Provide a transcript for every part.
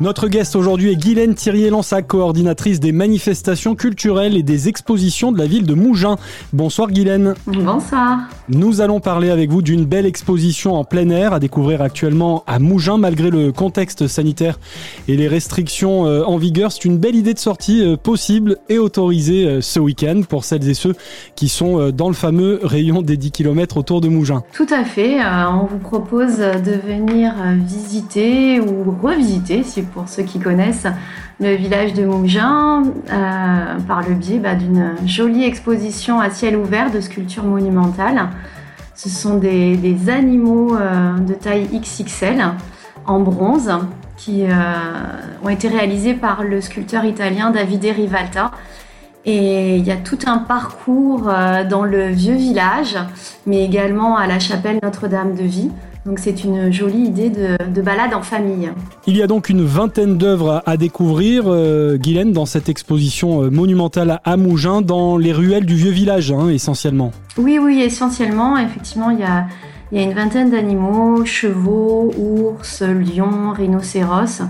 Notre guest aujourd'hui est Guylaine Thirier-Lansac, coordinatrice des manifestations culturelles et des expositions de la ville de Mougins. Bonsoir Guylaine. Bonsoir. Nous allons parler avec vous d'une belle exposition en plein air à découvrir actuellement à Mougins malgré le contexte sanitaire et les restrictions euh, en vigueur. C'est une belle idée de sortie euh, possible et autorisée euh, ce week-end pour celles et ceux qui sont dans le fameux rayon des 10 km autour de Mougins. Tout à fait. On vous propose de venir visiter ou revisiter si pour ceux qui connaissent le village de Mougins euh, par le biais bah, d'une jolie exposition à ciel ouvert de sculptures monumentales. Ce sont des, animaux euh, de taille XXL en bronze qui euh, ont été réalisés par le sculpteur italien Davide Rivalta. Et il y a tout un parcours dans le vieux village, mais également à la chapelle Notre-Dame de Vie, donc c'est une jolie idée de, balade en famille. Il y a donc une vingtaine d'œuvres à découvrir, euh, Guylaine, dans cette exposition euh, monumentale à Mougins, dans les ruelles du vieux village, hein, essentiellement. Oui, oui, essentiellement. Effectivement, il y a, une vingtaine d'animaux, chevaux, ours, lions, rhinocéros.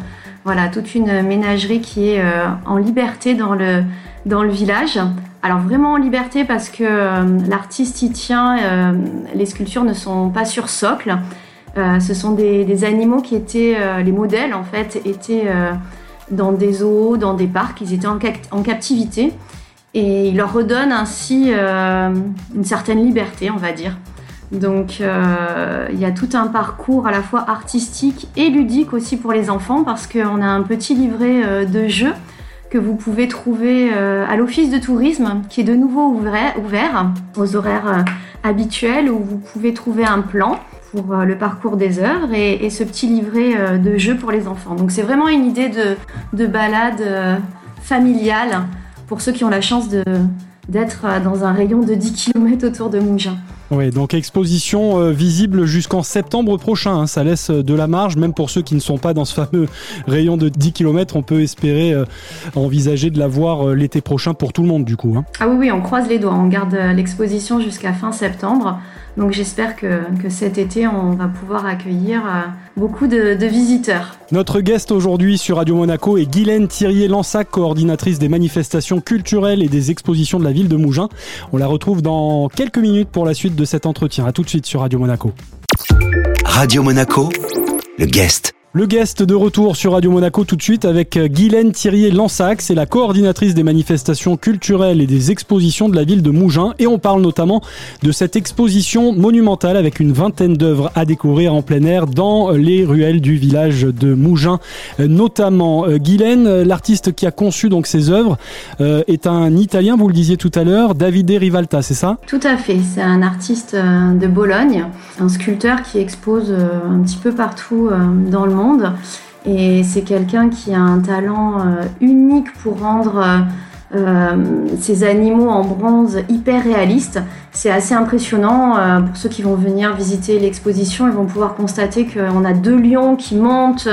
Voilà, toute une ménagerie qui est euh, en liberté dans le, dans le village. Alors vraiment en liberté parce que l'artiste y tient, les sculptures ne sont pas sur socle. Euh, ce sont des, animaux qui étaient, euh, les modèles en fait, étaient euh, dans des zoos, dans des parcs, ils étaient en, captivité. Et ils leur redonnent ainsi une certaine liberté, on va dire. Donc il y a tout un parcours à la fois artistique et ludique aussi pour les enfants parce qu'on a un petit livret de jeux que vous pouvez trouver à l'office de tourisme qui est de nouveau ouvert aux horaires habituels où vous pouvez trouver un plan pour euh, le parcours des œuvres et, ce petit livret euh, de jeu pour les enfants. Donc c'est vraiment une idée de, de balade euh, familiale pour ceux qui ont la chance d'être dans un rayon de 10 km autour de Mougins. Oui, donc exposition visible jusqu'en septembre prochain. Hein. ça laisse de la marge, même pour ceux qui ne sont pas dans ce fameux rayon de 10 km. On peut espérer envisager de la voir l'été prochain pour tout le monde, du coup. Hein. Ah oui, oui, on croise les doigts. On garde l'exposition jusqu'à fin septembre. Donc j'espère que, cet été, on va pouvoir accueillir euh, beaucoup de, visiteurs. Notre guest aujourd'hui sur Radio Monaco est Guylaine Thirier-Lansac, coordinatrice des manifestations culturelles et des expositions de la ville de Mougins. On la retrouve dans quelques minutes pour la suite de cet entretien. A tout de suite sur Radio Monaco. Radio Monaco, le guest. Le guest de retour sur Radio Monaco tout de suite avec euh, Guylaine Thirier-Lansac, c'est la coordinatrice des manifestations culturelles et des expositions de la ville de Mougins. Et on parle notamment de cette exposition monumentale avec une vingtaine d'œuvres à découvrir en plein air dans les ruelles du village de Mougins. Euh, notamment. Euh, Guylaine, l'artiste qui a conçu donc ces œuvres est un Italien, vous le disiez tout à l'heure, Davide Rivalta, c'est ça? Tout à fait, c'est un artiste de Bologne, un sculpteur qui expose un petit peu partout dans le monde et c'est quelqu'un qui a un talent euh, unique pour rendre euh, euh, ces animaux en bronze hyper réalistes. C'est assez impressionnant. pour ceux qui vont venir visiter l'exposition, ils vont pouvoir constater qu'on a deux lions qui montent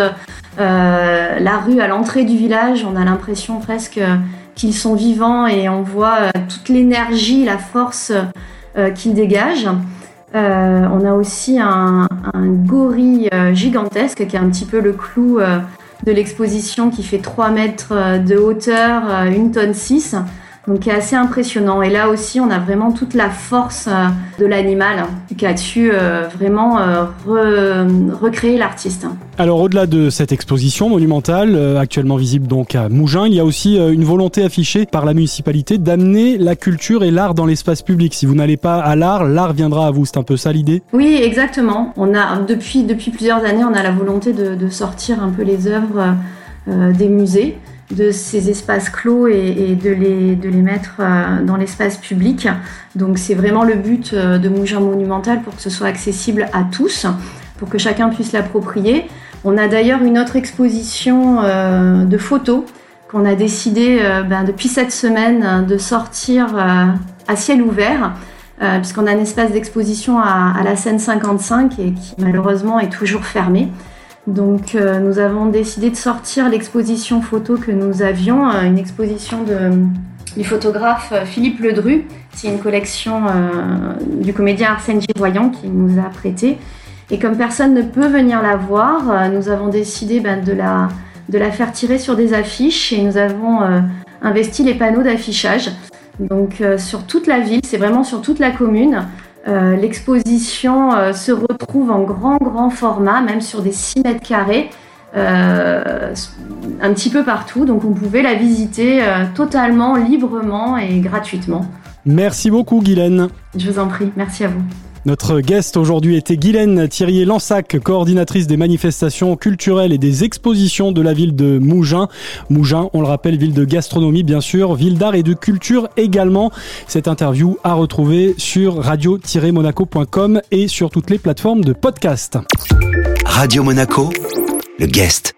la rue à l'entrée du village. On a l'impression presque qu'ils sont vivants et on voit toute l'énergie, la force qu'ils dégagent. Euh, on a aussi un, gorille euh, gigantesque qui est un petit peu le clou euh, de l'exposition qui fait 3 mètres de hauteur, 1 tonne 6 donc qui est assez impressionnant. Et là aussi, on a vraiment toute la force euh, de l'animal qui a su euh, vraiment euh, recréer l'artiste. Alors au-delà de cette exposition monumentale, actuellement visible donc à Mougins, il y a aussi une volonté affichée par la municipalité d'amener la culture et l'art dans l'espace public. Si vous n'allez pas à l'art, l'art viendra à vous. C'est un peu ça l'idée? Oui, exactement. On a depuis depuis plusieurs années, on a la volonté de, de sortir un peu les œuvres des musées de ces espaces clos et, de, les, de les mettre euh, dans l'espace public. Donc c'est vraiment le but euh, de Mougin Monumental pour que ce soit accessible à tous, pour que chacun puisse l'approprier. On a d'ailleurs une autre exposition euh, de photos qu'on a décidé ben, depuis cette semaine de sortir à ciel ouvert. puisqu'on a un espace d'exposition à, à, la Seine 55 et qui malheureusement est toujours fermé. Donc euh, nous avons décidé de sortir l'exposition photo que nous avions, euh, une exposition du photographe euh, Philippe Ledru. C'est une collection du comédien Arsène Giroyan qui nous a prêté. Et comme personne ne peut venir la voir, nous avons décidé ben, de, la, de la faire tirer sur des affiches et nous avons investi les panneaux d'affichage. Donc sur toute la ville, c'est vraiment sur toute la commune. L'exposition se retrouve en grand grand format, même sur des 6 mètres carrés. Euh, un petit peu partout. Donc on pouvait la visiter euh, totalement, librement et gratuitement. Merci beaucoup Guylaine. Je vous en prie, merci à vous. Notre guest aujourd'hui était Guylaine Thirier-Lansac, coordinatrice des manifestations culturelles et des expositions de la ville de Mougins. Mougins, on le rappelle, ville de gastronomie bien sûr, ville d'art et de culture également. Cette interview à retrouver sur radio-monaco.com et sur toutes les plateformes de podcast. Radio Monaco le guest.